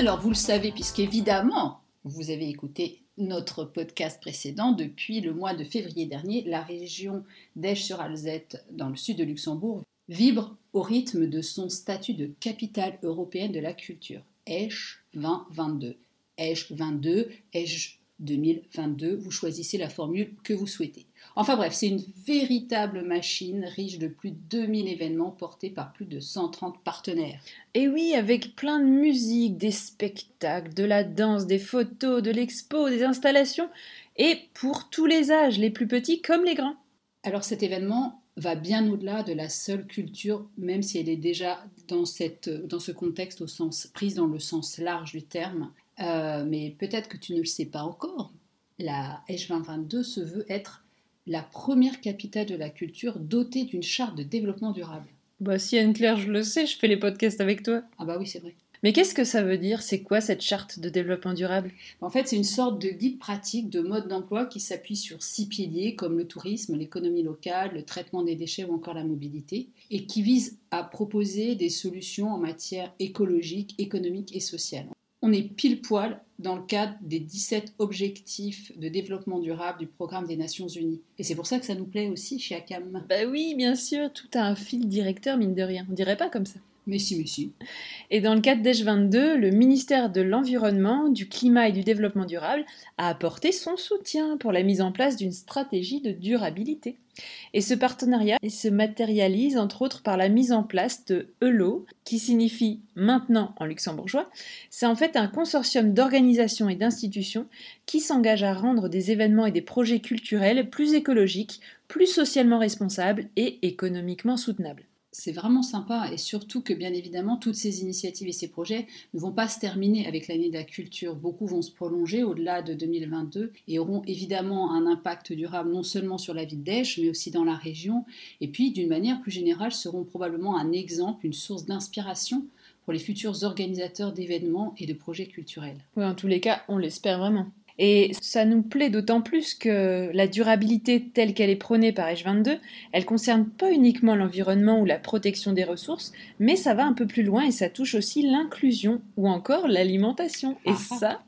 Alors, vous le savez, puisqu'évidemment, vous avez écouté notre podcast précédent, depuis le mois de février dernier, la région d'Esch-sur-Alzette, dans le sud de Luxembourg, vibre au rythme de son statut de capitale européenne de la culture. Esch 2022. Esch 22, Esch 2022, vous choisissez la formule que vous souhaitez. Enfin bref, c'est une véritable machine riche de plus de 2000 événements portés par plus de 130 partenaires. Et oui, avec plein de musique, des spectacles, de la danse, des photos, de l'expo, des installations, et pour tous les âges, les plus petits comme les grands. Alors cet événement va bien au-delà de la seule culture, même si elle est déjà dans, cette, dans ce contexte au sens prise dans le sens large du terme. Euh, mais peut-être que tu ne le sais pas encore. La H2022 se veut être la première capitale de la culture dotée d'une charte de développement durable. Bah si Anne-Claire, je le sais, je fais les podcasts avec toi. Ah bah oui, c'est vrai. Mais qu'est-ce que ça veut dire? C'est quoi cette charte de développement durable? En fait, c'est une sorte de guide pratique de mode d'emploi qui s'appuie sur six piliers comme le tourisme, l'économie locale, le traitement des déchets ou encore la mobilité, et qui vise à proposer des solutions en matière écologique, économique et sociale on est pile poil dans le cadre des 17 objectifs de développement durable du programme des Nations Unies. Et c'est pour ça que ça nous plaît aussi chez ACAM. Bah oui, bien sûr, tout a un fil directeur, mine de rien. On dirait pas comme ça. Mais si, mais si. Et dans le cadre d'ECH 22, le ministère de l'Environnement, du Climat et du Développement durable a apporté son soutien pour la mise en place d'une stratégie de durabilité. Et ce partenariat se matérialise entre autres par la mise en place de ELO, qui signifie maintenant en luxembourgeois. C'est en fait un consortium d'organisations et d'institutions qui s'engagent à rendre des événements et des projets culturels plus écologiques, plus socialement responsables et économiquement soutenables c'est vraiment sympa et surtout que bien évidemment toutes ces initiatives et ces projets ne vont pas se terminer avec l'année de la culture. Beaucoup vont se prolonger au-delà de 2022 et auront évidemment un impact durable non seulement sur la ville d'Esch mais aussi dans la région et puis d'une manière plus générale seront probablement un exemple, une source d'inspiration pour les futurs organisateurs d'événements et de projets culturels. Oui, en tous les cas, on l'espère vraiment. Et ça nous plaît d'autant plus que la durabilité telle qu'elle est prônée par H22, elle concerne pas uniquement l'environnement ou la protection des ressources, mais ça va un peu plus loin et ça touche aussi l'inclusion ou encore l'alimentation. Et ah. ça,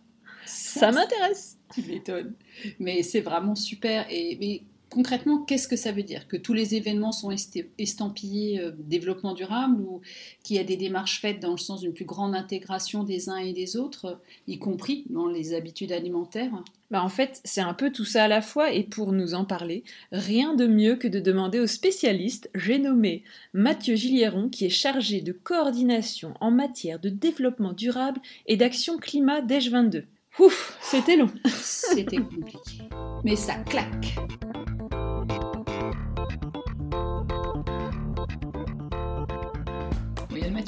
ça, m'intéresse. Tu m'étonnes. Mais c'est vraiment super. Et concrètement, qu'est-ce que ça veut dire Que tous les événements sont estampillés euh, développement durable ou qu'il y a des démarches faites dans le sens d'une plus grande intégration des uns et des autres, y compris dans les habitudes alimentaires? Bah en fait, c'est un peu tout ça à la fois, et pour nous en parler, rien de mieux que de demander au spécialiste, j'ai nommé Mathieu Gillieron, qui est chargé de coordination en matière de développement durable et d'action climat d'EJ 22. Ouf, c'était long. C'était compliqué. Mais ça claque.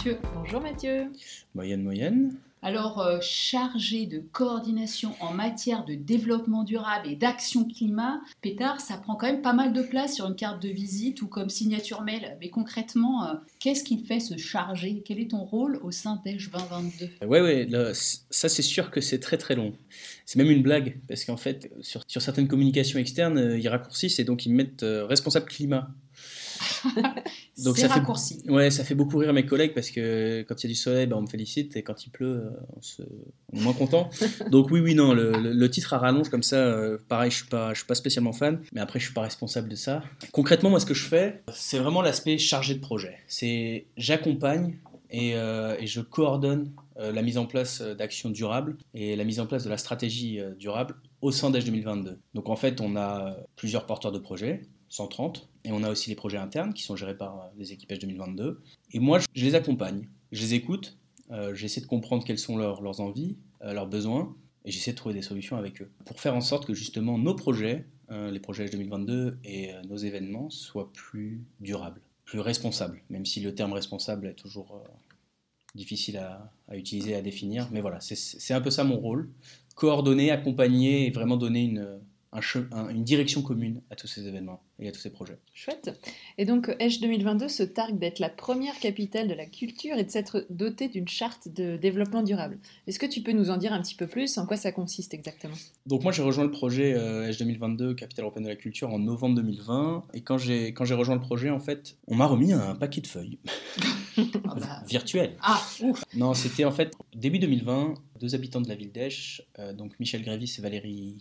Mathieu. Bonjour Mathieu. Moyenne, moyenne. Alors, euh, chargé de coordination en matière de développement durable et d'action climat, Pétard, ça prend quand même pas mal de place sur une carte de visite ou comme signature mail. Mais concrètement, euh, qu'est-ce qu'il fait ce chargé Quel est ton rôle au sein d'EJ 2022 Ouais, ouais, ça c'est sûr que c'est très très long. C'est même une blague, parce qu'en fait, sur, sur, certaines communications externes, euh, ils raccourcissent et donc ils mettent responsable climat. Donc ça raccourci. Fait, ouais, ça fait beaucoup rire mes collègues parce que quand il y a du soleil, ben, on me félicite et quand il pleut, euh, on, se, on est moins content. Donc oui, oui, non, le, titre à rallonge comme ça, euh, pareil, je suis pas, je suis pas spécialement fan, mais après je suis pas responsable de ça. Concrètement, moi, ce que je fais, c'est vraiment l'aspect chargé de projet. C'est j'accompagne et, euh, et, je coordonne la mise en place d'actions durables et la mise en place de la stratégie durable au sein d'Edge 2022. Donc en fait, on a plusieurs porteurs de projets 130. Et on a aussi les projets internes qui sont gérés par les équipages 2022. Et moi, je les accompagne, je les écoute, euh, j'essaie de comprendre quelles sont leurs, leurs envies, euh, leurs besoins, et j'essaie de trouver des solutions avec eux. Pour faire en sorte que justement nos projets, euh, les projets 2022 et nos événements soient plus durables, plus responsables, même si le terme responsable est toujours difficile à, utiliser, à définir. Mais voilà, c'est un peu ça mon rôle. Coordonner, accompagner et vraiment donner une une direction commune à tous ces événements et à tous ces projets. Chouette. Et donc, Esch 2022 se targue d'être la première capitale de la culture et de s'être dotée d'une charte de développement durable. Est-ce que tu peux nous en dire un petit peu plus? En quoi ça consiste exactement? Donc, moi, j'ai rejoint le projet Esch 2022, capitale européenne de la culture, en novembre 2020. Et quand j'ai rejoint le projet, en fait, on m'a remis un paquet de feuilles. Ah bah. virtuelles. Ah, ouf Non, c'était en fait début 2020, deux habitants de la ville d'Esch, euh, donc Michel Grévis et Valérie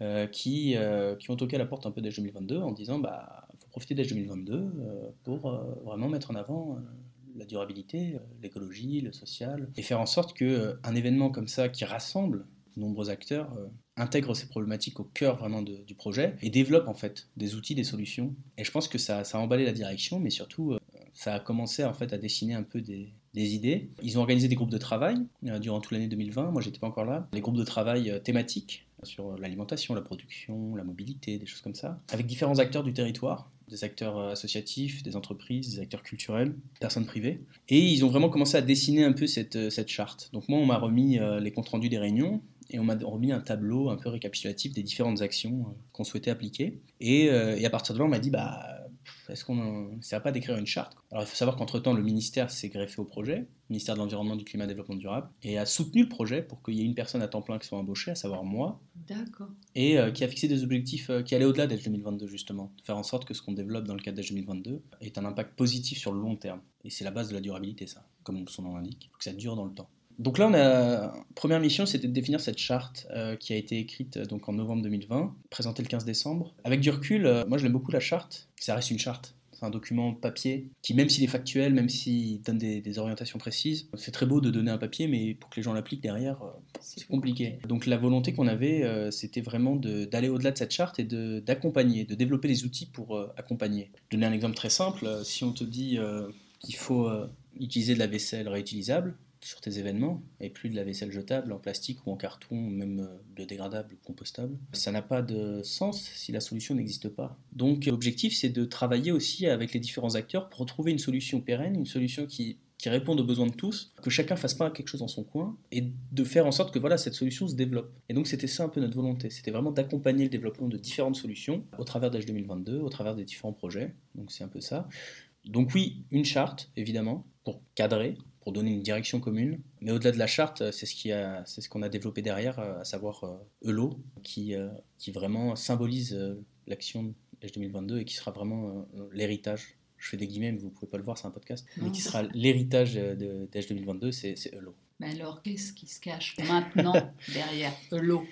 Euh, qui, euh, qui ont toqué à la porte un peu d'Esch 2022 en disant bah faut profiter d'Esch 2022 pour vraiment mettre en avant la durabilité, l'écologie, le social, et faire en sorte que un événement comme ça qui rassemble de nombreux acteurs intègre ces problématiques au cœur vraiment du projet et développe en fait des outils, des solutions. Et je pense que ça, ça a emballé la direction, mais surtout ça a commencé en fait à dessiner un peu des, idées. Ils ont organisé des groupes de travail euh, durant toute l'année 2020. Moi, j'étais pas encore là. Des groupes de travail euh, thématiques sur l'alimentation, la production, la mobilité, des choses comme ça, avec différents acteurs du territoire, des acteurs euh, associatifs, des entreprises, des acteurs culturels, personnes privées. Et ils ont vraiment commencé à dessiner un peu cette, cette charte. Donc moi, on m'a remis les comptes rendus des réunions et on m'a remis un tableau un peu récapitulatif des différentes actions qu'on souhaitait appliquer. Et, et, à partir de là, on m'a dit, bah, est-ce qu'on ne sert pas d'écrire une charte Alors il faut savoir qu'entre-temps, le ministère s'est greffé au projet, le ministère de l'Environnement, du Climat et Développement durable, et a soutenu le projet pour qu'il y ait une personne à temps plein qui soit embauchée, à savoir moi. D'accord. Et euh, qui a fixé des objectifs euh, qui allaient au-delà d'Edge 2022, justement. De faire en sorte que ce qu'on développe dans le cadre d'Edge 2022 ait un impact positif sur le long terme. Et c'est la base de la durabilité, ça, comme son nom l'indique. Il faut que ça dure dans le temps. Donc là, on a première mission, c'était de définir cette charte euh, qui a été écrite donc en novembre 2020, présentée le 15 décembre. Avec du recul, moi je l'aime beaucoup la charte. Ça reste une charte. C'est un document papier qui, même s'il est factuel, même s'il donne des, orientations précises, c'est très beau de donner un papier, mais pour que les gens l'appliquent derrière, euh, c'est compliqué. Donc la volonté qu'on avait, euh, c'était vraiment d'aller au-delà de cette charte et d'accompagner, de, développer des outils pour euh, accompagner. Donner un exemple très simple, si on te dit qu'il faut utiliser de la vaisselle réutilisable, sur tes événements et plus de la vaisselle jetable en plastique ou en carton, même euh, biodégradable ou compostable. Ça n'a pas de sens si la solution n'existe pas. Donc l'objectif c'est de travailler aussi avec les différents acteurs pour trouver une solution pérenne, une solution qui, qui réponde aux besoins de tous, que chacun fasse pas quelque chose dans son coin et de faire en sorte que voilà cette solution se développe. Et donc c'était ça un peu notre volonté, c'était vraiment d'accompagner le développement de différentes solutions au travers d'H 2022, au travers des différents projets. Donc c'est un peu ça. Donc oui, une charte évidemment pour cadrer, pour donner une direction commune. Mais au-delà de la charte, c'est ce qu'on a, ce qu'on a développé derrière, euh, à savoir euh, ELO, qui, euh, qui vraiment symbolise l'action H 2022 et qui sera vraiment l'héritage. Je fais des guillemets, mais vous ne pouvez pas le voir, c'est un podcast. mais qui sera l'héritage de, H 2022, c'est ELO. Mais alors, qu'est-ce qui se cache maintenant derrière ELO?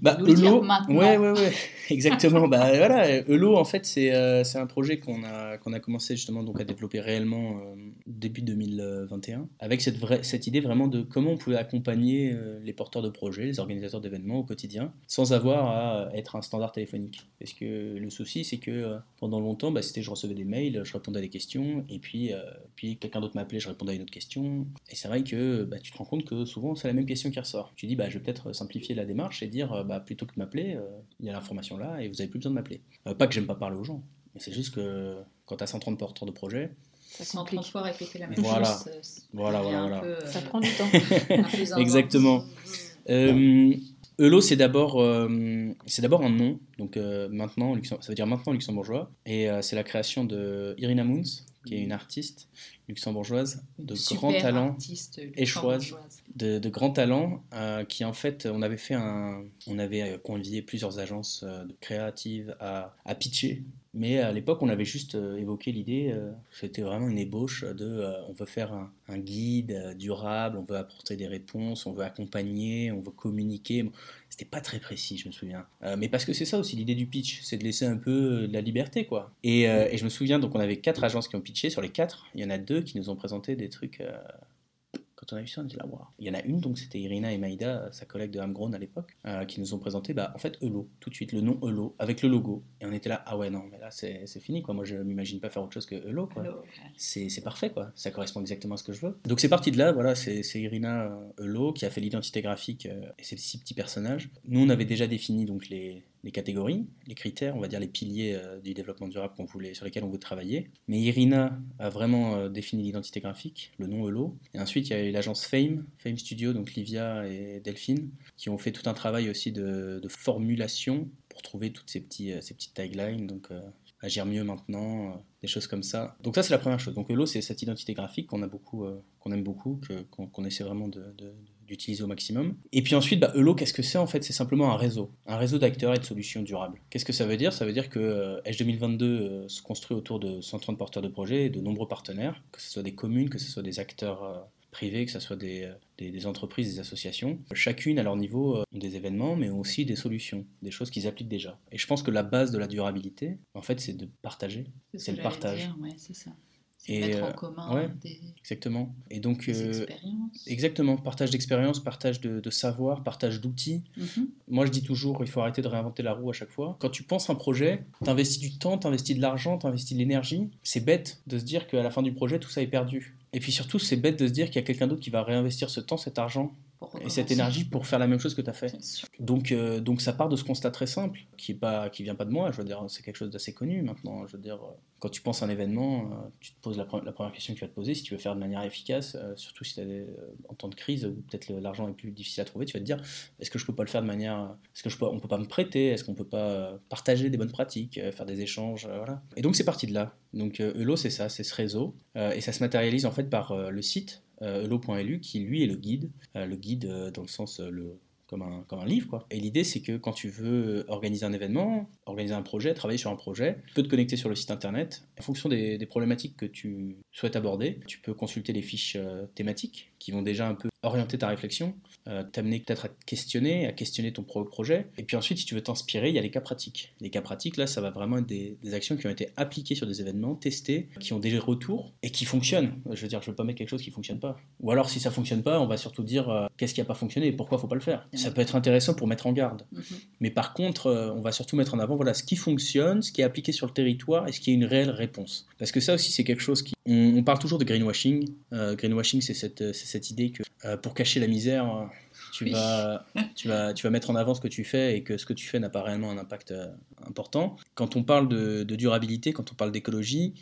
Bah, Elo, ouais, ouais, ouais, exactement. bah, voilà, Elo, en fait, c'est euh, un projet qu'on a, qu'on a commencé justement donc, à développer réellement euh, début 2021, avec cette, vraie, cette idée vraiment de comment on pouvait accompagner euh, les porteurs de projets, les organisateurs d'événements au quotidien, sans avoir à être un standard téléphonique. Parce que le souci, c'est que pendant longtemps, bah, c'était je recevais des mails, je répondais à des questions, et puis, puis quelqu'un d'autre m'appelait, je répondais à une autre question. Et c'est vrai que bah, tu te rends compte que souvent, c'est la même question qui ressort. Tu dis, bah, je vais peut-être simplifier la démarche et dire, bah, plutôt que de m'appeler, euh, il y a l'information là et vous avez plus besoin de m'appeler. Euh, pas que j'aime pas parler aux gens, mais c'est juste que quand tu as 130 porteurs de projet, 130 fois répéter la même voilà. chose. Voilà, voilà, voilà. Euh, ça prend du temps. Exactement. Euh, Elo, c'est d'abord c'est d'abord un nom, donc maintenant, ça veut dire maintenant luxembourgeois, et c'est la création de Irina Moons, qui est une artiste luxembourgeoise de grand talent, échoise, de, de grand talent, euh, qui en fait, on avait fait un, on avait convié plusieurs agences euh, créatives à, à pitcher mais à l'époque, on avait juste euh, évoqué l'idée, c'était vraiment une ébauche de on veut faire un, guide durable, on veut apporter des réponses, on veut accompagner, on veut communiquer. C'était pas très précis, je me souviens. mais parce que c'est ça aussi l'idée du pitch, c'est de laisser un peu de la liberté, quoi. Et, et, je me souviens, donc on avait quatre agences qui ont pitché. Sur les quatre, il y en a deux qui nous ont présenté des trucs quand on a vu ça, on dit là, wow. Il y en a une, donc c'était Irina et Maïda, sa collègue de Hamgrown à l'époque, euh, qui nous ont présenté, bah, en fait, Elo, tout de suite, le nom Elo, avec le logo. Et on était là, ah ouais, non, mais là, c'est fini, quoi. Moi, je m'imagine pas faire autre chose que Elo, quoi. C'est parfait, quoi. Ça correspond exactement à ce que je veux. Donc, c'est parti de là, voilà, c'est Irina Elo qui a fait l'identité graphique euh, et ces six petits personnages. Nous, on avait déjà défini, donc, les, les catégories, les critères, on va dire les piliers euh, du développement durable qu'on voulait, sur lesquels on veut travailler. Mais Irina a vraiment euh, défini l'identité graphique, le nom Elo. Et ensuite, il y a eu l'agence Fame, Fame Studio, donc Livia et Delphine, qui ont fait tout un travail aussi de, formulation pour trouver toutes ces, ces petites taglines. Donc, agir mieux maintenant, des choses comme ça. Donc ça c'est la première chose. Donc Elo c'est cette identité graphique qu'on a beaucoup, qu'on aime beaucoup, qu'on essaie vraiment de, d'utiliser au maximum. Et puis ensuite, bah, Elo, qu'est-ce que c'est en fait? C'est simplement un réseau, un réseau d'acteurs et de solutions durables. Qu'est-ce que ça veut dire? Ça veut dire que euh, Edge 2022 euh, se construit autour de 130 porteurs de projets et de nombreux partenaires, que ce soit des communes, que ce soit des acteurs euh, privés, que ce soit des, des, entreprises, des associations. Chacune, à leur niveau, ont des événements, mais ont aussi des solutions, des choses qu'ils appliquent déjà. Et je pense que la base de la durabilité, en fait, c'est de partager. C'est le partage. ouais, c'est ça et mettre en euh, commun des, exactement. Et donc, euh, expériences. Exactement, partage d'expériences, partage de, de, savoir, partage d'outils. Mhm. Moi, je dis toujours, il faut arrêter de réinventer la roue à chaque fois. Quand tu penses un projet, tu investis du temps, tu investis de l'argent, tu investis de l'énergie. C'est bête de se dire qu'à la fin du projet, tout ça est perdu. Et puis surtout, c'est bête de se dire qu'il y a quelqu'un d'autre qui va réinvestir ce temps, cet argent et cette énergie pour faire la même chose que tu as fait. Donc, euh, donc ça part de ce constat très simple, qui ne qui vient pas de moi, je veux dire, c'est quelque chose d'assez connu maintenant. Je veux dire, quand tu penses à un événement, euh, tu te poses la, première question que tu vas te poser, si tu veux faire de manière efficace, euh, surtout si tu es en temps de crise où peut-être l'argent est plus difficile à trouver, tu vas te dire, est-ce que je peux pas le faire de manière, est-ce que je peux, on peut pas me prêter, est-ce qu'on peut pas partager des bonnes pratiques, faire des échanges, voilà. Et donc c'est parti de là. Donc Elo c'est ça, c'est ce réseau, et ça se matérialise en fait par le site elo.lu qui lui est le guide, euh, le guide euh, dans le sens euh, le, comme un, comme un, livre. Quoi. Et l'idée, c'est que quand tu veux organiser un événement, organiser un projet, travailler sur un projet, tu peux te connecter sur le site internet. En fonction des problématiques que tu souhaites aborder, tu peux consulter les fiches thématiques qui vont déjà un peu orienter ta réflexion, euh, t'amener peut-être à te questionner, à questionner ton projet. Et puis ensuite, si tu veux t'inspirer, il y a les cas pratiques. Les cas pratiques, là, ça va vraiment être des, actions qui ont été appliquées sur des événements, testées, qui ont des retours et qui fonctionnent. Je veux dire, je ne veux pas mettre quelque chose qui ne fonctionne pas. Ou alors, si ça ne fonctionne pas, on va surtout dire euh, qu'est-ce qui n'a pas fonctionné et pourquoi il ne faut pas le faire. Ça peut être intéressant pour mettre en garde. Mhm. Mais par contre, euh, on va surtout mettre en avant voilà, ce qui fonctionne, ce qui est appliqué sur le territoire et ce qui est une réelle réponse. Parce que ça aussi, c'est quelque chose qui... On, parle toujours de greenwashing. greenwashing, c'est cette, cette idée que pour cacher la misère, tu, vas, tu, vas, tu vas mettre en avant ce que tu fais et que ce que tu fais n'a pas réellement un impact euh, important. Quand on parle de, durabilité, quand on parle d'écologie,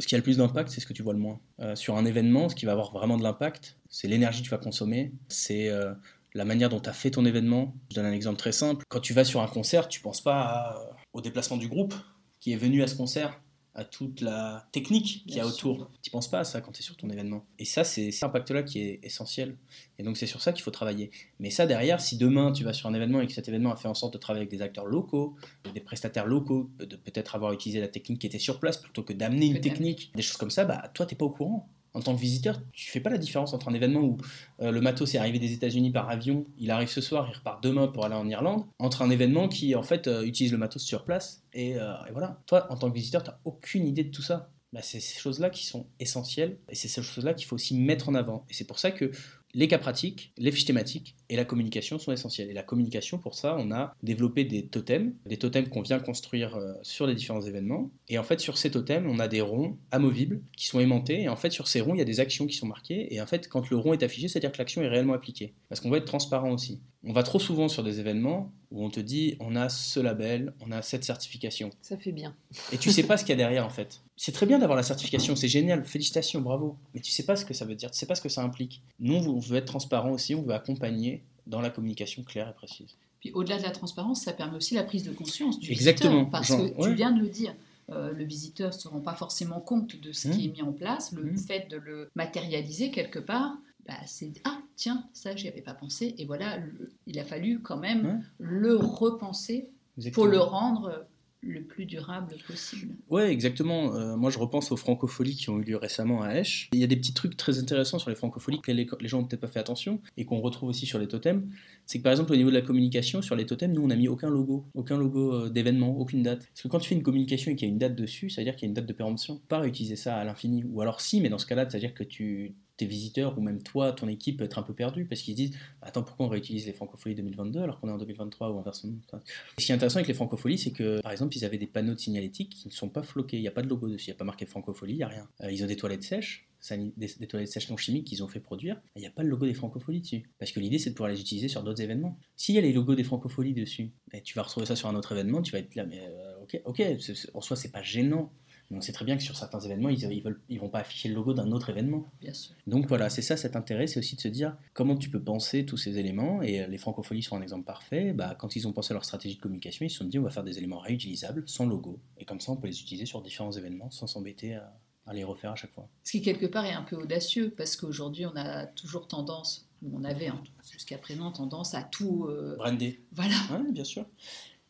ce qui a le plus d'impact, c'est ce que tu vois le moins. Euh, sur un événement, ce qui va avoir vraiment de l'impact, c'est l'énergie que tu vas consommer, c'est euh, la manière dont tu as fait ton événement. Je donne un exemple très simple. Quand tu vas sur un concert, tu ne penses pas au déplacement du groupe qui est venu à ce concert à toute la technique qu'il y a autour. Tu penses pas à ça quand tu es sur ton événement. Et ça, c'est cet impact-là qui est essentiel. Et donc, c'est sur ça qu'il faut travailler. Mais ça, derrière, si demain tu vas sur un événement et que cet événement a fait en sorte de travailler avec des acteurs locaux, des prestataires locaux, de peut-être avoir utilisé la technique qui était sur place plutôt que d'amener une technique, des choses comme ça, bah, toi, tu n'es pas au courant en tant que visiteur, tu fais pas la différence entre un événement où euh, le matos est arrivé des États-Unis par avion, il arrive ce soir, il repart demain pour aller en Irlande, entre un événement qui en fait euh, utilise le matos sur place et, euh, et voilà. Toi, en tant que visiteur, tu n'as aucune idée de tout ça. Bah, c'est ces choses-là qui sont essentielles et c'est ces choses-là qu'il faut aussi mettre en avant. Et c'est pour ça que les cas pratiques, les fiches thématiques et la communication sont essentielles. Et la communication, pour ça, on a développé des totems, des totems qu'on vient construire euh, sur les différents événements. Et en fait, sur ces totems, on a des ronds amovibles qui sont aimantés. Et en fait, sur ces ronds, il y a des actions qui sont marquées. Et en fait, quand le rond est affiché, c'est-à-dire que l'action est réellement appliquée. Parce qu'on va être transparent aussi. On va trop souvent sur des événements où on te dit on a ce label, on a cette certification. Ça fait bien. Et tu sais pas ce qu'il y a derrière en fait. C'est très bien d'avoir la certification, c'est génial, félicitations, bravo. Mais tu sais pas ce que ça veut dire, tu sais pas ce que ça implique. Nous, on veut être transparent aussi, on veut accompagner dans la communication claire et précise. Puis au-delà de la transparence, ça permet aussi la prise de conscience du Exactement. visiteur. Parce que tu viens de le dire. Euh, le visiteur ne se rend pas forcément compte de ce qui mmh. est mis en place. Le mmh. fait de le matérialiser quelque part, bah, c'est ah tiens ça j'y avais pas pensé et voilà il a fallu quand même le repenser pour le rendre le plus durable possible. Ouais, exactement. Euh, moi, je repense aux francopholies qui ont eu lieu récemment à Esch. Il y a des petits trucs très intéressants sur les francopholies que les, gens n'ont peut-être pas fait attention et qu'on retrouve aussi sur les totems. C'est que par exemple, au niveau de la communication, sur les totems, nous, on n'a mis aucun logo, aucun logo euh, d'événement, aucune date. Parce que quand tu fais une communication et qu'il y a une date dessus, ça veut dire qu'il y a une date de péremption. Pas réutiliser ça à l'infini. Ou alors si, mais dans ce cas-là, ça veut dire que tu tes visiteurs ou même toi, ton équipe peut être un peu perdu parce qu'ils disent Attends, pourquoi on réutilise les francopholies 2022 alors qu'on est en 2023 ou inversement Ce qui est intéressant avec les francopholies, c'est que par exemple, ils avaient des panneaux de signalétique qui ne sont pas floqués. Il n'y a pas de logo dessus, il n'y a pas marqué francofolie, il n'y a rien. Euh, ils ont des toilettes sèches. Des, toilettes sèches non chimiques qu'ils ont fait produire, il n'y a pas le logo des francopholies dessus. Parce que l'idée, c'est de pouvoir les utiliser sur d'autres événements. S'il y a les logos des francopholies dessus, et tu vas retrouver ça sur un autre événement, tu vas être là, mais euh, ok, ok, en soi, c'est pas gênant on sait très bien que sur certains événements, ils ne ils vont pas afficher le logo d'un autre événement. Bien sûr. Donc voilà, c'est ça cet intérêt, c'est aussi de se dire comment tu peux penser tous ces éléments. Et euh, les francopholies sont un exemple parfait. Bah, quand ils ont pensé à leur stratégie de communication, ils se sont dit on va faire des éléments réutilisables, sans logo. Et comme ça, on peut les utiliser sur différents événements sans s'embêter à, les refaire à chaque fois. Ce qui, quelque part, est un peu audacieux, parce qu'aujourd'hui, on a toujours tendance, on avait jusqu'à présent tendance à tout. Euh... Brander. Voilà. Oui, bien sûr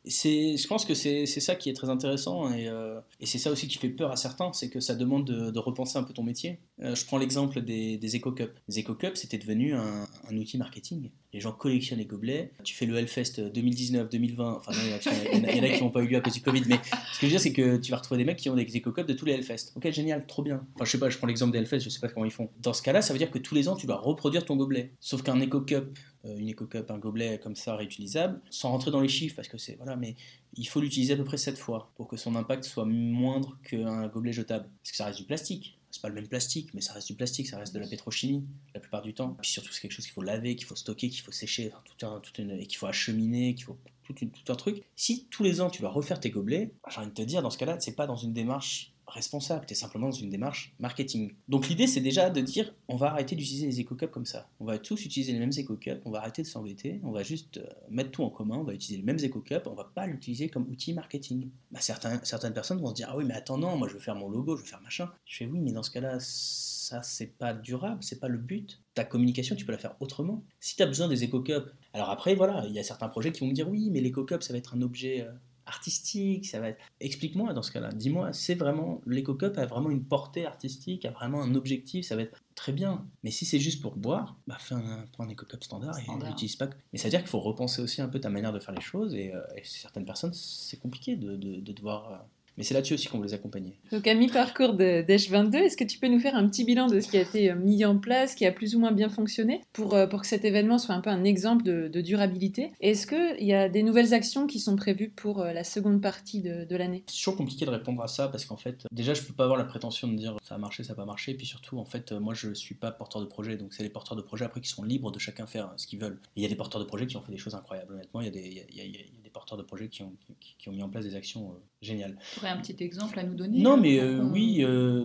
je pense que c'est ça qui est très intéressant et, euh, et c'est ça aussi qui fait peur à certains, c'est que ça demande de, repenser un peu ton métier. Euh, je prends l'exemple des, des Eco-Cups. Les Eco-Cups, c'était devenu un, outil marketing. Les gens collectionnent les gobelets. Tu fais le Hellfest 2019, 2020, enfin il y, en a qui n'ont pas eu lieu à cause du Covid, mais ce que je veux dire, c'est que tu vas retrouver des mecs qui ont des Eco-Cups de tous les Hellfest. Ok, génial, trop bien. Enfin, je sais pas, je prends l'exemple des Hellfest, je sais pas comment ils font. Dans ce cas-là, ça veut dire que tous les ans, tu dois reproduire ton gobelet. Sauf qu'un Eco-Cup, euh, une Eco-Cup, un gobelet comme ça réutilisable, sans rentrer dans les chiffres, parce que c'est. Voilà, mais il faut l'utiliser à peu près 7 fois pour que son impact soit moindre qu'un gobelet jetable. Parce que ça reste du plastique. C'est pas le même plastique, mais ça reste du plastique, ça reste de la pétrochimie la plupart du temps. Puis surtout, c'est quelque chose qu'il faut laver, qu'il faut stocker, qu'il faut sécher, tout un, tout et qu'il faut acheminer, qu'il faut tout, un truc. Si tous les ans tu vas refaire tes gobelets, j'ai envie de te dire, dans ce cas-là, c'est pas dans une démarche responsable, tu es simplement dans une démarche marketing. Donc l'idée c'est déjà de dire on va arrêter d'utiliser les éco-cups comme ça. On va tous utiliser les mêmes éco-cups, on va arrêter de s'embêter, on va juste euh, mettre tout en commun, on va utiliser les mêmes éco-cups, on va pas l'utiliser comme outil marketing. Bah, certaines personnes vont se dire ah oui mais attends non, moi je veux faire mon logo, je veux faire machin. Je fais oui mais dans ce cas-là ça c'est pas durable, c'est pas le but. Ta communication tu peux la faire autrement. Si tu as besoin des éco-cups, alors après voilà, il y a certains projets qui vont me dire oui mais l'éco-cup ça va être un objet... Euh, artistique, ça va être... Explique-moi dans ce cas-là, dis-moi, c'est vraiment, l'éco-cup a vraiment une portée artistique, a vraiment un objectif, ça va être très bien. Mais si c'est juste pour boire, bah fais un, prends un éco-cup standard, et n'utilise pas... Mais ça veut dire qu'il faut repenser aussi un peu ta manière de faire les choses, et, euh, certaines personnes, c'est compliqué de, de, devoir... Mais c'est là-dessus aussi qu'on veut les accompagner. Donc à mi-parcours d'Eche 22, est-ce que tu peux nous faire un petit bilan de ce qui a été euh, mis en place, qui a plus ou moins bien fonctionné, pour, euh, pour que cet événement soit un peu un exemple de, durabilité? Est-ce qu'il y a des nouvelles actions qui sont prévues pour euh, la seconde partie de, de l'année? C'est toujours compliqué de répondre à ça parce qu'en fait, déjà je peux pas avoir la prétention de dire ça a marché, ça n'a pas marché, et puis surtout en fait, moi je suis pas porteur de projet, donc c'est les porteurs de projet après qui sont libres de chacun faire ce qu'ils veulent. Il y a des porteurs de projet qui ont fait des choses incroyables, honnêtement, il y a des, il y a, il y a des porteurs de qui ont, qui, ont mis en place des actions géniales. Tu aurais un petit exemple à nous donner Non, mais euh, oui. Euh,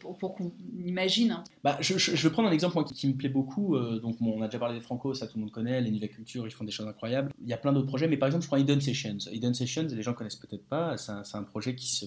pour, qu'on imagine. Bah, je, je, vais prendre un exemple qui, me plaît beaucoup. Euh, donc, on a déjà parlé des Franco, ça tout le monde connaît. Les Niva Culture, ils font des choses incroyables. Il y a plein d'autres projets, mais par exemple, je prends Hidden Sessions. Hidden Sessions, les gens connaissent peut-être pas. C'est un, un, projet qui se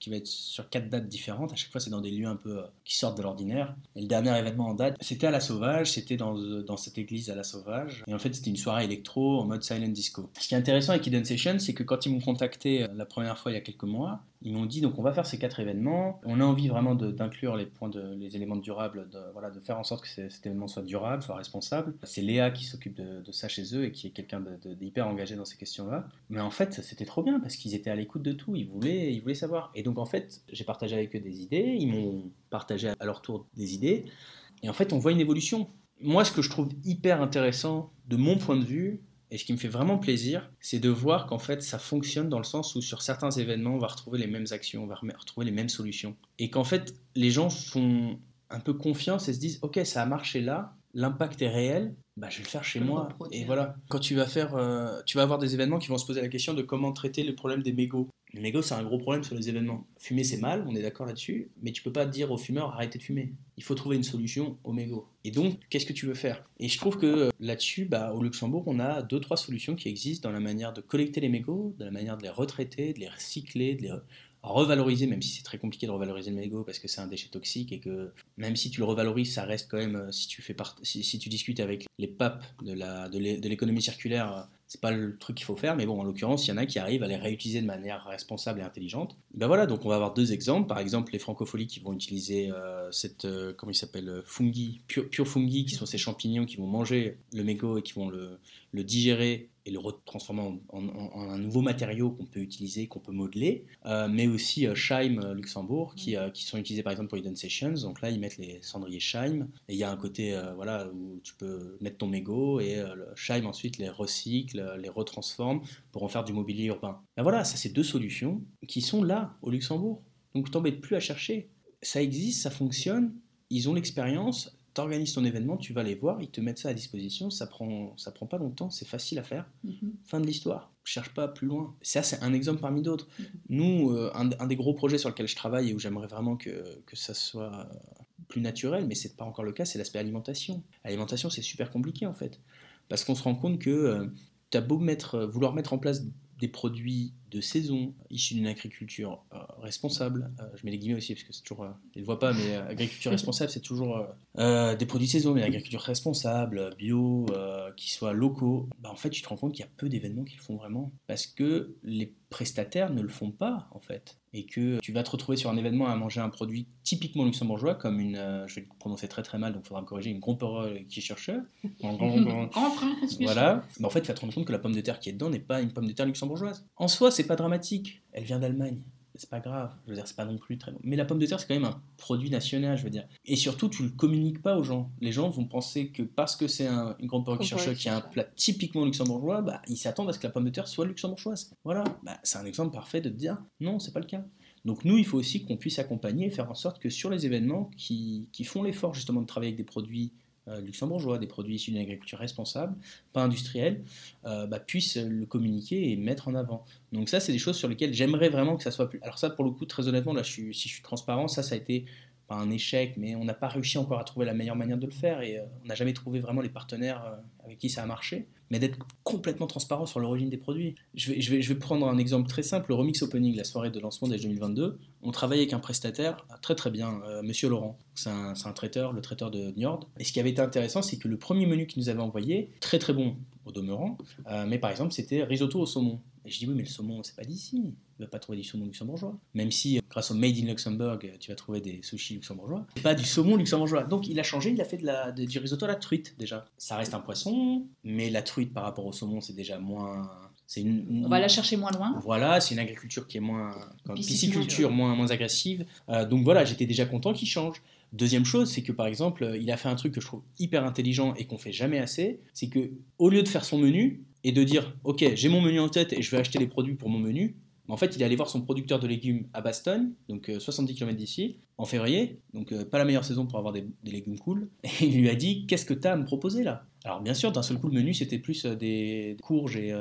qui va être sur quatre dates différentes. À chaque fois, c'est dans des lieux un peu euh, qui sortent de l'ordinaire. Et le dernier événement en date, c'était à la Sauvage, c'était dans, euh, dans cette église à la Sauvage. Et en fait, c'était une soirée électro en mode silent disco. Ce qui est intéressant avec Hidden Session, c'est que quand ils m'ont contacté euh, la première fois il y a quelques mois, ils m'ont dit donc on va faire ces quatre événements. On a envie vraiment d'inclure les points de, les éléments durables, de, voilà, de faire en sorte que cet événement soit durable, soit responsable. C'est Léa qui s'occupe de, ça chez eux et qui est quelqu'un d'hyper engagé dans ces questions-là. Mais en fait, c'était trop bien parce qu'ils étaient à l'écoute de tout. Ils voulaient, ils voulaient savoir. Et donc en fait, j'ai partagé avec eux des idées. Ils m'ont partagé à leur tour des idées. Et en fait, on voit une évolution. Moi, ce que je trouve hyper intéressant de mon point de vue, et ce qui me fait vraiment plaisir, c'est de voir qu'en fait ça fonctionne dans le sens où sur certains événements on va retrouver les mêmes actions, on va retrouver les mêmes solutions. Et qu'en fait les gens font un peu confiance et se disent ok ça a marché là, l'impact est réel, bah, je vais le faire chez moi. Et voilà. Quand tu vas faire, euh, tu vas avoir des événements qui vont se poser la question de comment traiter le problème des mégots. Les mégots, c'est un gros problème sur les événements. Fumer, c'est mal, on est d'accord là-dessus, mais tu peux pas dire aux fumeurs arrêtez de fumer. Il faut trouver une solution aux mégots. Et donc, qu'est-ce que tu veux faire? Et je trouve que euh, là-dessus, bah, au Luxembourg, on a deux, trois solutions qui existent dans la manière de collecter les mégots, dans la manière de les retraiter, de les recycler, de les revaloriser, même si c'est très compliqué de revaloriser le mégot parce que c'est un déchet toxique et que même si tu le revalorises, ça reste quand même, euh, si tu, discutes avec les papes de, l'économie circulaire, euh, c'est pas le truc qu'il faut faire, mais bon, en l'occurrence, il y en a qui arrivent à les réutiliser de manière responsable et intelligente. Ben voilà, donc on va avoir deux exemples. Par exemple, les francopholies qui vont utiliser euh, cette, comment il s'appelle, fungi, pure, pure, fungi, qui sont ces champignons qui vont manger le mégot et qui vont le, le digérer et le retransformer en, un nouveau matériau qu'on peut utiliser, qu'on peut modeler, euh, mais aussi euh, Scheim Luxembourg qui, qui, sont utilisés par exemple pour Hidden Sessions. Donc là, ils mettent les cendriers Scheim et il y a un côté voilà, où tu peux mettre ton mégot et le Scheim ensuite les recycle, les retransforme pour en faire du mobilier urbain. Ben voilà, ça c'est deux solutions qui sont là au Luxembourg. Donc t'embêtes plus à chercher. Ça existe, ça fonctionne, ils ont l'expérience, tu organises ton événement, tu vas les voir, ils te mettent ça à disposition, ça prend, ça prend pas longtemps, c'est facile à faire. Mhm. Fin de l'histoire. Cherche pas plus loin. Ça, c'est un exemple parmi d'autres. Mhm. Nous, euh, un, des gros projets sur lequel je travaille et où j'aimerais vraiment que, que ça soit plus naturel, mais c'est pas encore le cas, c'est l'aspect alimentation. Alimentation, c'est super compliqué en fait. Parce qu'on se rend compte que euh, tu as beau mettre, vouloir mettre en place des produits de saison issus d'une agriculture euh, responsable. Euh, je mets les guillemets aussi parce que c'est toujours, euh, ils ne le voient pas, mais agriculture responsable, c'est toujours des produits de saison, mais agriculture responsable, bio, qui soient locaux. Bah, en fait, tu te rends compte qu'il y a peu d'événements qui le font vraiment parce que les prestataires ne le font pas en fait et que tu vas te retrouver sur un événement à manger un produit typiquement luxembourgeois comme une, je vais le prononcer très très mal donc il faudra me corriger, une Gromperer qui cherche. voilà. Mais en fait, tu vas te rendre compte que la pomme de terre qui est dedans n'est pas une pomme de terre luxembourgeoise. En soi, c'est pas dramatique. Elle vient d'Allemagne. C'est pas grave. Je veux dire, c'est pas non plus très bon. Mais la pomme de terre, c'est quand même un produit national, je veux dire. Et surtout, tu le communiques pas aux gens. Les gens vont penser que parce que c'est un, une grande pomme qui a un plat typiquement luxembourgeois, bah, ils s'attendent à ce que la pomme de terre soit luxembourgeoise. Voilà. Bah, c'est un exemple parfait de te dire non, c'est pas le cas. Donc nous, il faut aussi qu'on puisse accompagner et faire en sorte que sur les événements qui, qui font l'effort justement de travailler avec des produits luxembourgeois, des produits issus d'une agriculture responsable, pas industrielle, euh, bah, puissent le communiquer et mettre en avant. Donc ça, c'est des choses sur lesquelles j'aimerais vraiment que ça soit plus... Alors ça, pour le coup, très honnêtement, là, si je suis transparent, ça, ça a été pas un échec, mais on n'a pas réussi encore à trouver la meilleure manière de le faire et euh, on n'a jamais trouvé vraiment les partenaires avec qui ça a marché mais d'être complètement transparent sur l'origine des produits. Je vais, je, vais, je vais, prendre un exemple très simple, le Remix Opening, la soirée de lancement d'Age 2022. On travaille avec un prestataire très très bien, euh, Monsieur Laurent. C'est un, un, traiteur, le traiteur de Niord. Et ce qui avait été intéressant, c'est que le premier menu qu'il nous avait envoyé, très très bon au demeurant, euh, mais par exemple c'était risotto au saumon. Et je dis oui, mais le saumon, c'est pas d'ici tu vas pas trouver du saumon luxembourgeois. Même si, euh, grâce au Made in Luxembourg, tu vas trouver des sushis luxembourgeois. Pas du saumon luxembourgeois. Donc il a changé, il a fait de la, du risotto à la truite déjà. Ça reste un poisson, mais la truite par rapport au saumon, c'est déjà moins. Une, On va la chercher moins loin. Voilà, c'est une agriculture qui est moins. pisciculture, moins, moins agressive. Euh, donc voilà, j'étais déjà content qu'il change. Deuxième chose, c'est que par exemple, il a fait un truc que je trouve hyper intelligent et qu'on fait jamais assez, c'est que au lieu de faire son menu et de dire OK, j'ai mon menu en tête et je vais acheter les produits pour mon menu, en fait, il est allé voir son producteur de légumes à Bastogne, donc 70 euh, km d'ici, en février, donc euh, pas la meilleure saison pour avoir des, légumes cool. Et il lui a dit Qu'est-ce que tu as à me proposer là? Alors, bien sûr, d'un seul coup, le menu c'était plus euh, des courges et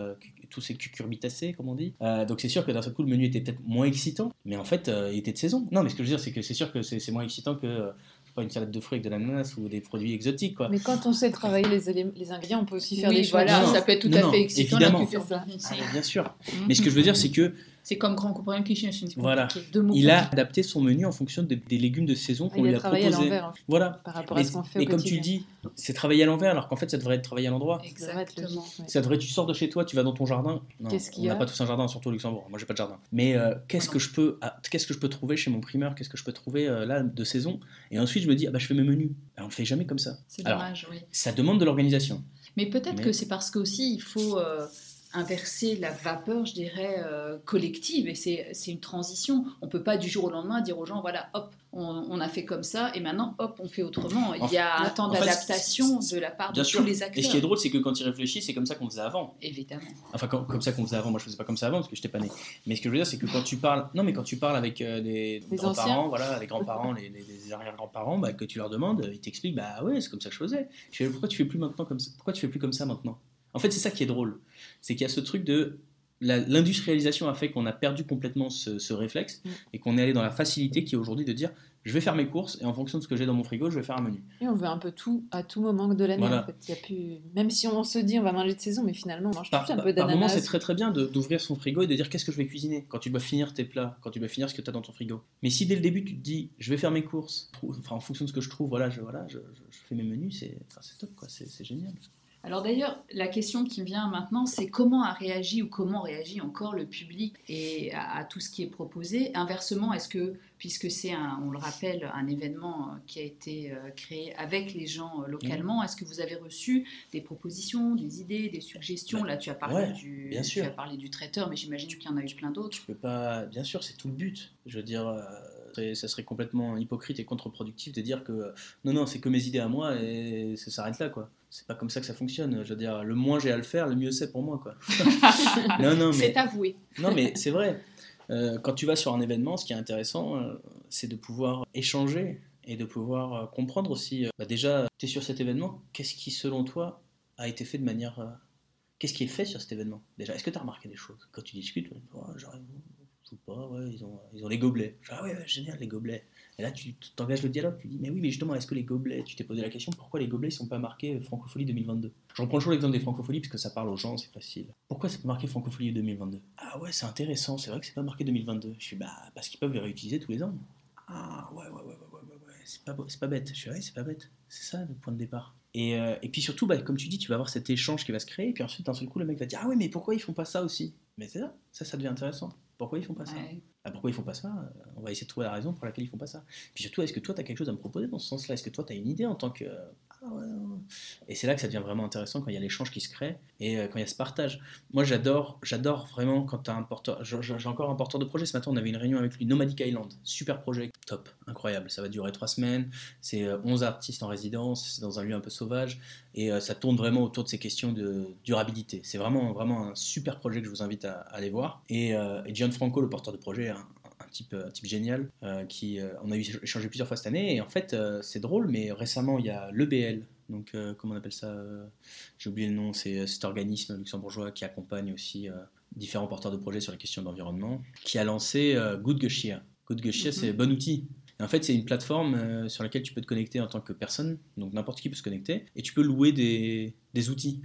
tous ces cucurbitacées, comme on dit. donc, c'est sûr que d'un seul coup, le menu était peut-être moins excitant, mais en fait, il était de saison. Non, mais ce que je veux dire, c'est que c'est sûr que c'est moins excitant que pas une salade de fruits avec de l'ananas ou des produits exotiques. Quoi. Mais quand on sait travailler les, les ingrédients, on peut aussi faire des choix. Voilà, ça peut être tout à fait excitant. Évidemment. Ah, bien sûr. Mm-hmm. Mais ce que je veux dire, c'est que c'est comme Grand Copain Kitchen. Voilà. Il a adapté son menu en fonction des, légumes de saison qu'on lui a proposés. À voilà. Par rapport à ce qu'on fait. Et comme tu dis, c'est travailler à l'envers, alors qu'en fait, ça devrait être travailler à l'endroit. Exactement. Ça devrait, tu sors de chez toi, tu vas dans ton jardin. Qu'est-ce qu'il y a On n'a pas tous un jardin, surtout au Luxembourg. Moi, j'ai pas de jardin. Mais euh, qu'est-ce que je peux, ah, qu'est-ce que je peux trouver chez mon primeur? Qu'est-ce que je peux trouver euh, là de saison? Et ensuite, je me dis, ah bah, je fais mes menus. Ben, on le fait jamais comme ça. C'est dommage, oui. Ça demande de l'organisation. Mais peut-être que c'est parce qu'aussi il faut. Euh, inverser la vapeur, je dirais, euh, collective. Et c'est une transition. On ne peut pas du jour au lendemain dire aux gens, voilà, hop, on, a fait comme ça, et maintenant, hop, on fait autrement. Il y a un temps d'adaptation de la part de tous les acteurs. Et ce qui est drôle, c'est que quand ils réfléchissent, c'est comme ça qu'on faisait avant. Évidemment. Enfin, comme, ça qu'on faisait avant. Moi, je faisais pas comme ça avant, parce que je n'étais pas né. Mais ce que je veux dire, c'est que quand tu parles... Non, mais quand tu parles avec euh, des grands-parents, voilà, les grands-parents, les, arrière-grands-parents, bah, que tu leur demandes, ils t'expliquent, bah ouais, c'est comme ça que je faisais. Je fais, pourquoi tu fais plus maintenant comme ça? Pourquoi tu fais plus comme ça maintenant? En fait, c'est ça qui est drôle. C'est qu'il y a ce truc de. L'industrialisation a fait qu'on a perdu complètement ce, réflexe mm. et qu'on est allé dans la facilité qui est aujourd'hui de dire je vais faire mes courses et en fonction de ce que j'ai dans mon frigo, je vais faire un menu. Et on veut un peu tout à tout moment de l'année. En fait. Il y a plus... Même si on se dit on va manger de saison, mais finalement on mange plus un peu d'ananas. Par moment, c'est très très bien d'ouvrir son frigo et de dire qu'est-ce que je vais cuisiner quand tu dois finir tes plats, quand tu dois finir ce que tu as dans ton frigo. Mais si dès le début tu te dis je vais faire mes courses, enfin, en fonction de ce que je trouve, voilà, je, voilà, je, fais mes menus, c'est top, quoi, c'est génial. Alors d'ailleurs, la question qui vient maintenant, c'est comment a réagi ou comment réagit encore le public et à, tout ce qui est proposé. Inversement, est-ce que puisque c'est, un, on le rappelle, un événement qui a été créé avec les gens localement. Est-ce que vous avez reçu des propositions, des idées, des suggestions? Là, tu as, parlé du, tu as parlé du traiteur, mais j'imagine qu'il y en a eu plein d'autres. Tu peux pas... Bien sûr, c'est tout le but. Je veux dire ça serait complètement hypocrite et contre-productif de dire que non, non, c'est que mes idées à moi et ça s'arrête là, quoi. C'est pas comme ça que ça fonctionne. Je veux dire, le moins j'ai à le faire, le mieux c'est pour moi, quoi. non, non, mais... C'est avoué. non, mais c'est vrai. Euh, quand tu vas sur un événement, ce qui est intéressant, euh, c'est de pouvoir échanger et de pouvoir euh, comprendre aussi. Bah déjà, tu es sur cet événement, qu'est-ce qui, selon toi, a été fait de manière. Qu'est-ce qui est fait sur cet événement? Déjà, est-ce que tu as remarqué des choses? Quand tu discutes, oh, j'arrive pas, ouais, ils ont, ils ont les gobelets. ah ouais, génial, les gobelets. Et là, tu t'engages le dialogue, tu dis, mais oui, mais justement, est-ce que les gobelets, tu t'es posé la question, pourquoi les gobelets ne sont pas marqués Francophonie 2022 Je reprends toujours l'exemple des Francopholies, parce que ça parle aux gens, c'est facile. Pourquoi c'est pas marqué Francophonie 2022 Ah ouais, c'est intéressant, c'est vrai que c'est pas marqué 2022. Je suis, bah, parce qu'ils peuvent les réutiliser tous les ans. Ah ouais, ouais, ouais, ouais, ouais, ouais, c'est pas, pas bête. Je suis, ouais, c'est pas bête. C'est ça le point de départ. Et, euh, et, puis surtout, bah, comme tu dis, tu vas avoir cet échange qui va se créer, et puis ensuite, d'un seul coup, le mec va dire Ah ouais, mais pourquoi ils font pas ça aussi? Mais c'est ça, ça, ça devient intéressant. Pourquoi ils font pas ça ah, Pourquoi ils font pas ça? On va essayer de trouver la raison pour laquelle ils font pas ça. Puis surtout, est-ce que toi, tu as quelque chose à me proposer dans ce sens-là? Est-ce que toi, tu as une idée en tant que. Et c'est là que ça devient vraiment intéressant quand il y a l'échange qui se crée et euh, quand il y a ce partage. Moi, j'adore, j'adore vraiment quand tu as un porteur. J'ai encore un porteur de projet. Ce matin, on avait une réunion avec lui, Nomadic Island. Super projet, top, incroyable. Ça va durer trois semaines. C'est 11 euh, artistes en résidence. C'est dans un lieu un peu sauvage. Et euh, ça tourne vraiment autour de ces questions de durabilité. C'est vraiment, vraiment un super projet que je vous invite à, aller voir. Et, et Gian Franco, le porteur de projet, type, un type génial, qui on a eu échangé plusieurs fois cette année. Et en fait, c'est drôle, mais récemment, il y a l'EBL, donc comment on appelle ça J'ai oublié le nom, c'est cet organisme luxembourgeois qui accompagne aussi différents porteurs de projets sur les questions d'environnement, qui a lancé Good Geshia. Good Geshia, c'est mhm. bon outil en fait, c'est une plateforme euh, sur laquelle tu peux te connecter en tant que personne, donc n'importe qui peut se connecter, et tu peux louer des, outils.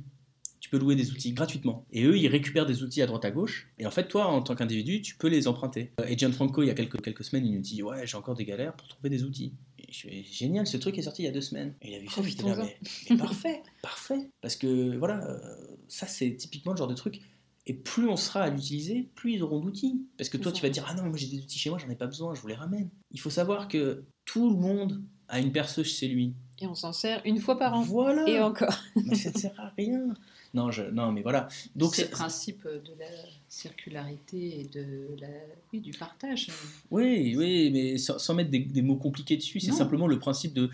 Peux louer des outils gratuitement. Et eux, ils récupèrent des outils à droite à gauche. Et en fait, toi, en tant qu'individu, tu peux les emprunter. Euh, et Gianfranco, il y a quelques, quelques semaines, il nous dit Ouais, j'ai encore des galères pour trouver des outils. Et je suis génial, ce truc est sorti il y a deux semaines. Et il a vu ça, oh, il là, mais, parfait, parfait. Parce que voilà, euh, ça, c'est typiquement le genre de truc et plus on sera à l'utiliser, plus ils auront d'outils. Parce que toi, tu vas dire Ah non, moi j'ai des outils chez moi, j'en ai pas besoin, je vous les ramène. Il faut savoir que tout le monde a une perceuse chez lui. Et on s'en sert une fois par an. Voilà. Et encore. mais ça ne sert à rien. Non, je, non mais voilà. Donc c'est le principe de la circularité et de la, oui, du partage. Oui, oui, mais sans, mettre des, mots compliqués dessus, c'est simplement le principe de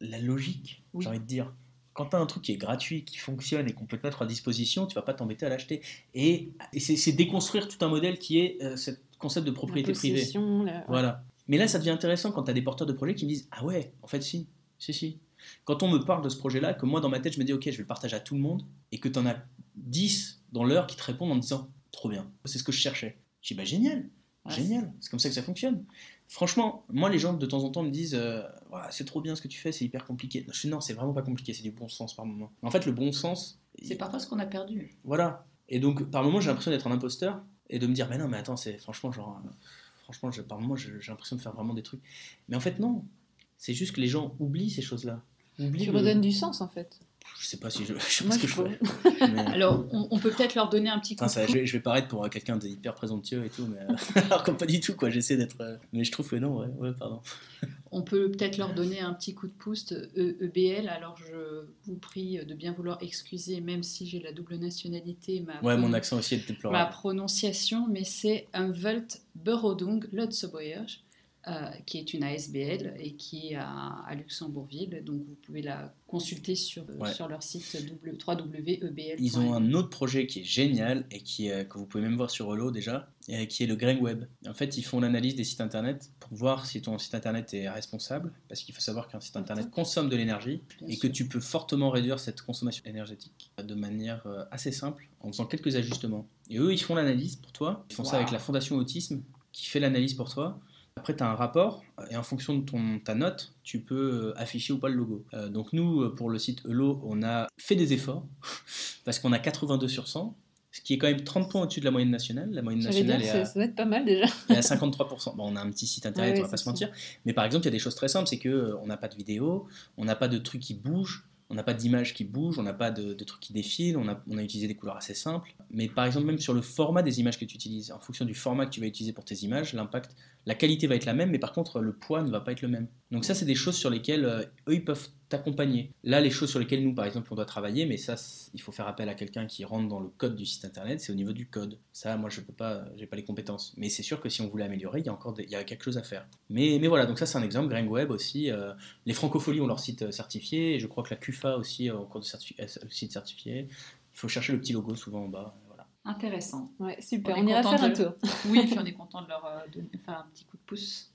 la logique, j'ai envie de dire quand tu as un truc qui est gratuit, qui fonctionne et qu'on peut te mettre à disposition, tu vas pas t'embêter à l'acheter. Et, c'est déconstruire tout un modèle qui est euh, ce concept de propriété privée. Voilà. Mais là, ça devient intéressant quand tu as des porteurs de projets qui me disent Ah ouais, en fait, si, si, si. Quand on me parle de ce projet-là, que moi, dans ma tête, je me dis Ok, je vais le partager à tout le monde, et que tu en as 10 dans l'heure qui te répondent en disant Trop bien, c'est ce que je cherchais. Je dis Bah génial, génial, c'est comme ça que ça fonctionne. Franchement, moi, les gens de temps en temps me disent euh, c'est trop bien ce que tu fais, c'est hyper compliqué. Je dis non, c'est vraiment pas compliqué, c'est du bon sens par moment. En fait, le bon sens. C'est parfois ce qu'on a perdu. Voilà. Et donc, par moment, j'ai l'impression d'être un imposteur et de me dire mais non, mais attends, c'est franchement, genre. Euh, franchement, par moment, j'ai l'impression de faire vraiment des trucs. Mais en fait, non. C'est juste que les gens oublient ces choses-là. Tu redonnes du sens, en fait je sais pas si je, je sais pas ce que je fais. Alors, on, peut peut-être leur donner un petit coup. je, vais, paraître pour quelqu'un d'hyper présomptueux et tout, mais euh, alors comme pas du tout quoi. J'essaie d'être, euh, mais je trouve que non, ouais, ouais pardon. On peut peut-être leur donner un petit coup de pouce EBL. Alors, je vous prie de bien vouloir excuser, même si j'ai la double nationalité, ma, ouais, mon accent aussi est ma prononciation, mais c'est un Welt Berodung Lotsoboyage. Euh, qui est une ASBL et qui est à, Luxembourgville. Donc vous pouvez la consulter sur, sur leur site www.ebl. Ils ont un autre projet qui est génial et qui, que vous pouvez même voir sur Holo déjà, et qui est le Grain Web. En fait, ils font l'analyse des sites internet pour voir si ton site internet est responsable, parce qu'il faut savoir qu'un site internet consomme de l'énergie et que tu peux fortement réduire cette consommation énergétique de manière euh, assez simple en faisant quelques ajustements. Et eux, ils font l'analyse pour toi. Ils font ça avec la Fondation Autisme qui fait l'analyse pour toi après, tu as un rapport, et en fonction de ton, ta note, tu peux euh, afficher ou pas le logo. Euh, donc nous, euh, pour le site Elo, on a fait des efforts, parce qu'on a 82 sur 100, ce qui est quand même 30 points au-dessus de la moyenne nationale. La moyenne nationale est à, ça doit être pas mal déjà. est à 53%. Bon, on a un petit site internet, on va pas se mentir. Mais par exemple, il y a des choses très simples, c'est qu'on n'a pas de vidéo, on n'a pas de trucs qui bougent, on n'a pas d'image qui bouge, on n'a pas de, trucs qui défilent, on a, on a, utilisé des couleurs assez simples. Mais par exemple, même sur le format des images que tu utilises, en fonction du format que tu vas utiliser pour tes images, l'impact La qualité va être la même, mais par contre, le poids ne va pas être le même. Donc ça, c'est des choses sur lesquelles euh, eux, ils peuvent t'accompagner. Là, les choses sur lesquelles nous, par exemple, on doit travailler, mais ça, il faut faire appel à quelqu'un qui rentre dans le code du site internet, c'est au niveau du code. Ça, moi, je peux pas, j'ai pas les compétences. Mais c'est sûr que si on voulait améliorer, il y a encore il y a quelque chose à faire. Mais, mais voilà, donc ça, c'est un exemple. Grain Web aussi. euh, les Francopholies ont leur site euh, certifié, je crois que la CUFA aussi a encore de certifi- site certifié. Il faut chercher le petit logo souvent en bas. Intéressant. Ouais, super, On ira faire un tour. Oui, puis on est content de leur euh, donner- faire un petit coup de pouce.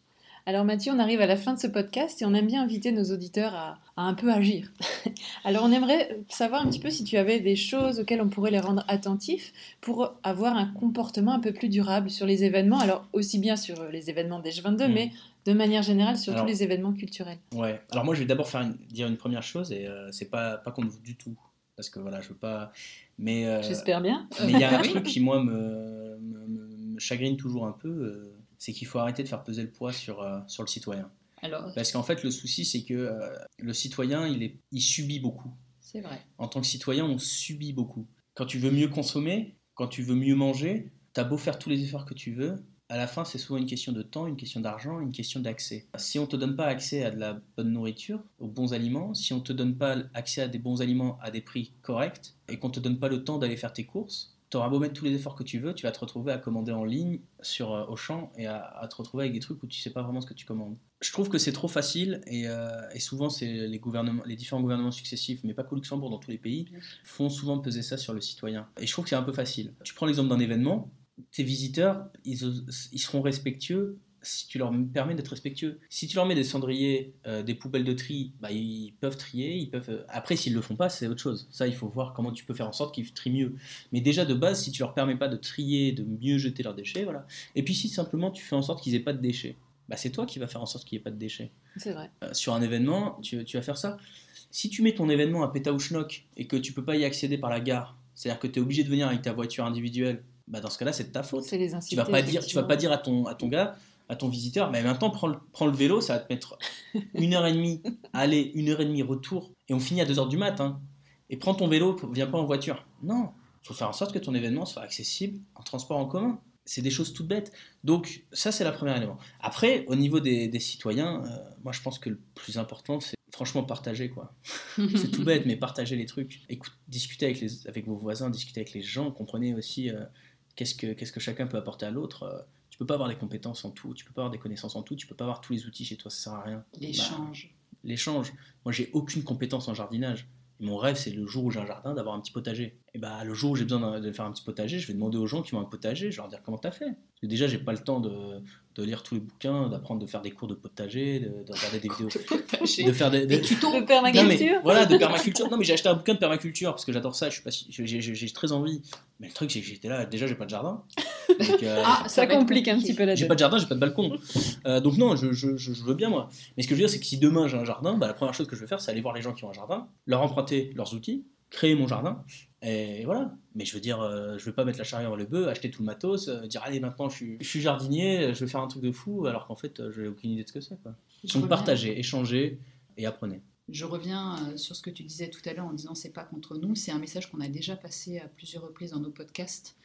Alors Mathieu, on arrive à la fin de ce podcast et on aime bien inviter nos auditeurs à, à un peu agir. Alors on aimerait savoir un petit peu si tu avais des choses auxquelles on pourrait les rendre attentifs pour avoir un comportement un peu plus durable sur les événements, alors aussi bien sur les événements des 22, Mm. mais de manière générale sur Alors- tous les événements culturels. Ouais. Alors moi, je vais d'abord faire une- dire une première chose, et euh, c'est pas, pas contre vous du tout. Parce que voilà, je veux pas. Mais. euh, J'espère bien. Mais il y a un truc qui, moi, me, me- chagrine toujours un peu, euh, c'est qu'il faut arrêter de faire peser le poids sur, euh, sur le citoyen. Alors, Parce qu'en fait, le souci, c'est que le citoyen, il, est, il subit beaucoup. c'est vrai. En tant que citoyen, on subit beaucoup. Quand tu veux mieux consommer, quand tu veux mieux manger, t'as beau faire tous les efforts que tu veux, à la fin, c'est souvent une question de temps, une question d'argent, une question d'accès. Si on te donne pas accès à de la bonne nourriture, aux bons aliments, si on te donne pas accès à des bons aliments à des prix corrects, et qu'on te donne pas le temps d'aller faire tes courses, tu auras beau mettre tous les efforts que tu veux, tu vas te retrouver à commander en ligne sur euh, Auchan et à, à te retrouver avec des trucs où tu sais pas vraiment ce que tu commandes. Je trouve que c'est trop facile et, euh, et souvent c'est les gouvernements, les différents gouvernements successifs, mais pas qu'au Luxembourg, dans tous les pays, font souvent peser ça sur le citoyen. Et je trouve que c'est un peu facile. Tu prends l'exemple d'un événement, tes visiteurs, ils, ils seront respectueux si tu leur permets d'être respectueux. Si tu leur mets des cendriers, euh, des poubelles de tri, bah, ils peuvent trier, ils peuvent... euh, Après, s'ils le font pas, c'est autre chose. Ça, il faut voir comment tu peux faire en sorte qu'ils trient mieux. Mais déjà, de base, si tu leur permets pas de trier, de mieux jeter leurs déchets, voilà. Et puis si simplement tu fais en sorte qu'ils aient pas de déchets, bah, c'est toi qui vas faire en sorte qu'il n'y ait pas de déchets. C'est vrai. Euh, sur un événement, tu, tu vas faire ça. Si tu mets ton événement à Pétaouchnok et que tu peux pas y accéder par la gare, c'est-à-dire que tu es obligé de venir avec ta voiture individuelle, bah dans ce cas-là, c'est de ta faute. Tu vas pas dire, tu vas pas dire à ton, à ton gars, à ton visiteur, mais maintenant prends le, prends le vélo, ça va te mettre une heure et demie aller, une heure et demie retour, et on finit à 2 heures du matin. Et prends ton vélo, viens pas en voiture. Non, il faut faire en sorte que ton événement soit accessible en transport en commun. C'est des choses toutes bêtes. Donc ça, c'est la première élément. Après, au niveau des, des citoyens, euh, moi je pense que le plus important, c'est franchement partager quoi. c'est tout bête, mais partager les trucs. Écoute, discuter avec, les, avec vos voisins, discuter avec les gens, comprenez aussi euh, qu'est-ce que qu'est-ce que chacun peut apporter à l'autre. Euh, tu peux pas avoir des compétences en tout, tu peux pas avoir des connaissances en tout, tu peux pas avoir tous les outils chez toi, ça sert à rien. L'échange. Bah, L'échange. Moi, j'ai aucune compétence en jardinage. Et mon rêve, c'est le jour où j'ai un jardin, d'avoir un petit potager. Et bah, le jour où j'ai besoin de faire un petit potager, je vais demander aux gens qui ont un potager, je vais leur dire comment t'as fait? Parce que déjà, j'ai pas le temps de, de lire tous les bouquins, d'apprendre de faire des cours de potager, de, de regarder des vidéos, Potager. de faire des, des- Des tutos. De non, permaculture. mais, voilà, de permaculture. Non, mais j'ai acheté un bouquin de permaculture parce que j'adore ça. Je suis pas si- j'ai- très envie. Mais le truc, c'est que j'étais là. Déjà, j'ai pas de jardin. Donc, euh, Ah, Ça complique un petit peu la j'ai pas de jardin, j'ai pas de balcon. Euh, donc non, je, je- je- je veux bien moi. Mais ce que je veux dire, c'est que si demain j'ai un jardin, bah, la première chose que je vais faire, c'est aller voir les gens qui ont un jardin, leur emprunter leurs outils, créer mon jardin, et voilà. Mais je veux dire, euh, je vais pas mettre la charrue avant le bœuf, acheter tout le matos, euh, dire allez maintenant je suis, je suis jardinier, je vais faire un truc de fou, alors qu'en fait, euh, j'ai aucune idée de ce que c'est. quoi. Je Donc partagez, échangez et apprenez. Je reviens euh, sur ce que tu disais tout à l'heure en disant c'est pas contre nous. C'est un message qu'on a déjà passé à plusieurs reprises dans nos podcasts.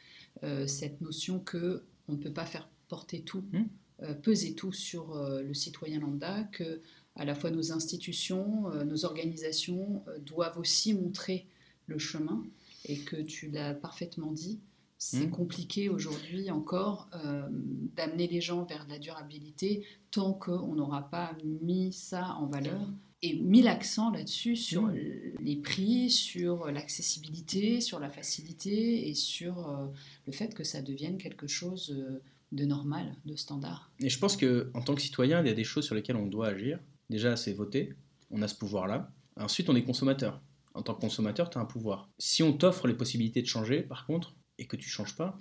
cette notion que on ne peut pas faire porter tout, Hmm. peser tout sur le citoyen lambda, que à la fois nos institutions, nos organisations doivent aussi montrer le chemin et que tu l'as parfaitement dit. C'est Hmm. compliqué aujourd'hui encore euh, d'amener les gens vers la durabilité tant qu'on n'aura pas mis ça en valeur et mis l'accent là-dessus sur Mm. les prix, sur l'accessibilité, sur la facilité et sur euh, le fait que ça devienne quelque chose euh, de normal, de standard. Et je pense que en tant que citoyen, il y a des choses sur lesquelles on doit agir. Déjà, c'est voter. On a ce pouvoir-là. Ensuite, on est consommateur. En tant que consommateur, tu as un pouvoir. Si on t'offre les possibilités de changer, par contre, et que tu changes pas,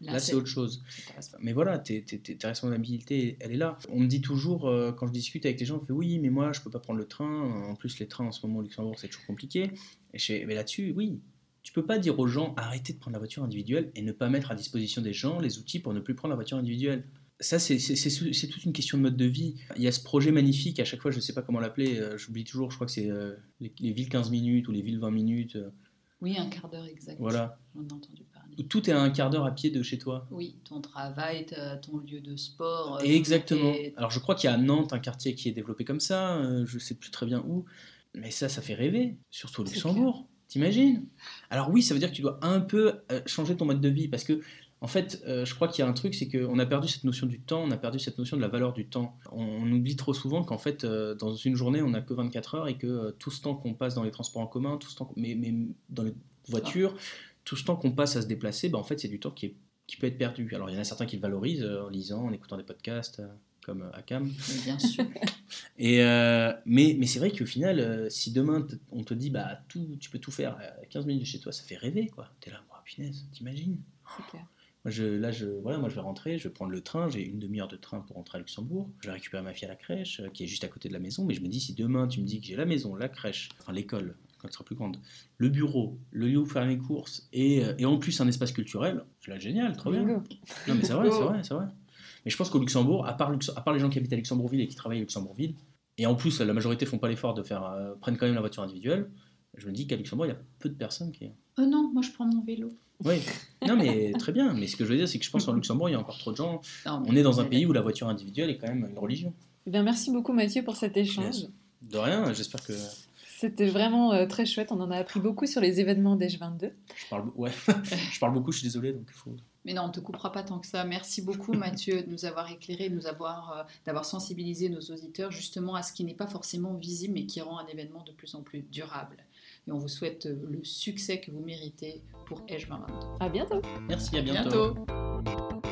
là, c'est autre chose. Mais voilà, t'es- t'es- t'es- ta responsabilité, elle est là. On me dit toujours, euh, quand je discute avec les gens, on fait oui, mais moi, je peux pas prendre le train. En plus, les trains en ce moment au Luxembourg, c'est toujours compliqué. Et je fais, mais là-dessus, oui. Tu peux pas dire aux gens, arrêtez de prendre la voiture individuelle et ne pas mettre à disposition des gens les outils pour ne plus prendre la voiture individuelle. Ça, c'est toute une question de mode de vie. Il y a ce projet magnifique, à chaque fois, je sais pas comment l'appeler, euh, j'oublie toujours, je crois que c'est euh, les, les villes 15 minutes ou les villes 20 minutes. euh, Oui, un quart d'heure exact. voilà. J'en ai entendu parler. Tout est à un quart d'heure à pied de chez toi. Oui, ton travail, ton lieu de sport. euh, Exactement. tes- Alors je crois qu'il y a à Nantes un quartier qui est développé comme ça, je sais plus très bien où, mais ça, ça fait rêver, surtout au Luxembourg. T'imagines? Alors oui, ça veut dire que tu dois un peu changer ton mode de vie parce que en fait, euh, je crois qu'il y a un truc, c'est qu'on a perdu cette notion du temps, on a perdu cette notion de la valeur du temps. On, on oublie trop souvent qu'en fait, euh, dans une journée, on n'a que 24 heures et que euh, tout ce temps qu'on passe dans les transports en commun, tout ce temps, mais, mais dans les voitures, tout ce temps qu'on passe à se déplacer, bah, en fait, c'est du temps qui, est- qui peut être perdu. Alors il y en a certains qui le valorisent en lisant, en écoutant des podcasts. comme Akam. Bien sûr. Et euh, mais mais c'est vrai qu'au final, euh, si demain on te dit bah tout, tu peux tout faire à 15 minutes de chez toi, ça fait rêver quoi. T'es là, oh, punaise, t'imagines? C'est clair. Moi, je, là, je, voilà, moi, je vais rentrer, je vais prendre le train, j'ai une demi-heure de train pour rentrer à Luxembourg. Je vais récupérer ma fille à la crèche, euh, qui est juste à côté de la maison. Mais je me dis, si demain, tu me dis que j'ai la maison, la crèche, enfin l'école, quand elle sera plus grande, le bureau, le lieu où faire mes courses, et, euh, et en plus un espace culturel, c'est là génial, trop bien. Non, mais c'est vrai, c'est vrai, c'est vrai. Mais je pense qu'au Luxembourg, à part, Lux- à part les gens qui habitent à Luxembourgville et qui travaillent à Luxembourgville, et en plus, la majorité font pas l'effort de faire, euh, prennent quand même la voiture individuelle, je me dis qu'à Luxembourg, il y a peu de personnes qui. Oh non, moi je prends mon vélo. Oui, non, mais très bien. Mais ce que je veux dire, c'est que je pense qu'en Luxembourg, il y a encore trop de gens. Non, On est dans un pays où la voiture individuelle est quand même une religion. Eh bien, merci beaucoup Mathieu pour cet échange. De rien, j'espère que C'était vraiment euh, très chouette. On en a appris beaucoup sur les événements d'Eche 22. je parle, ouais, je parle beaucoup, je suis désolé. Donc il faut... Mais non, on ne te coupera pas tant que ça. Merci beaucoup Mathieu de nous avoir éclairé, de nous avoir, euh, d'avoir sensibilisé nos auditeurs justement à ce qui n'est pas forcément visible mais qui rend un événement de plus en plus durable. Et on vous souhaite euh, le succès que vous méritez pour Edge 2022. À bientôt. Merci, à bientôt. bientôt.